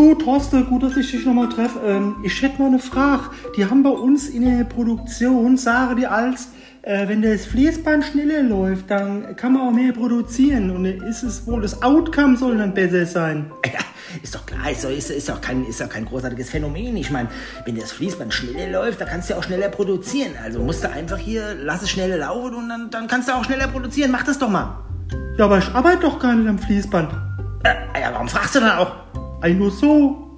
Du, Thorsten, gut, dass ich dich nochmal treffe. Ähm, ich hätte mal eine Frage. Die haben bei uns in der Produktion, sagen die als, äh, wenn das Fließband schneller läuft, dann kann man auch mehr produzieren. Und dann ist es wohl, das Outcome soll dann besser sein. Ja, ist doch klar, ist doch, ist, ist doch kein, ist doch kein großartiges Phänomen. Ich meine, wenn das Fließband schneller läuft, dann kannst du ja auch schneller produzieren. Also musst du einfach hier, lass es schneller laufen und dann, dann kannst du auch schneller produzieren. Mach das doch mal. Ja, aber ich arbeite doch gar nicht am Fließband. Äh, ja, warum fragst du dann auch? I know so.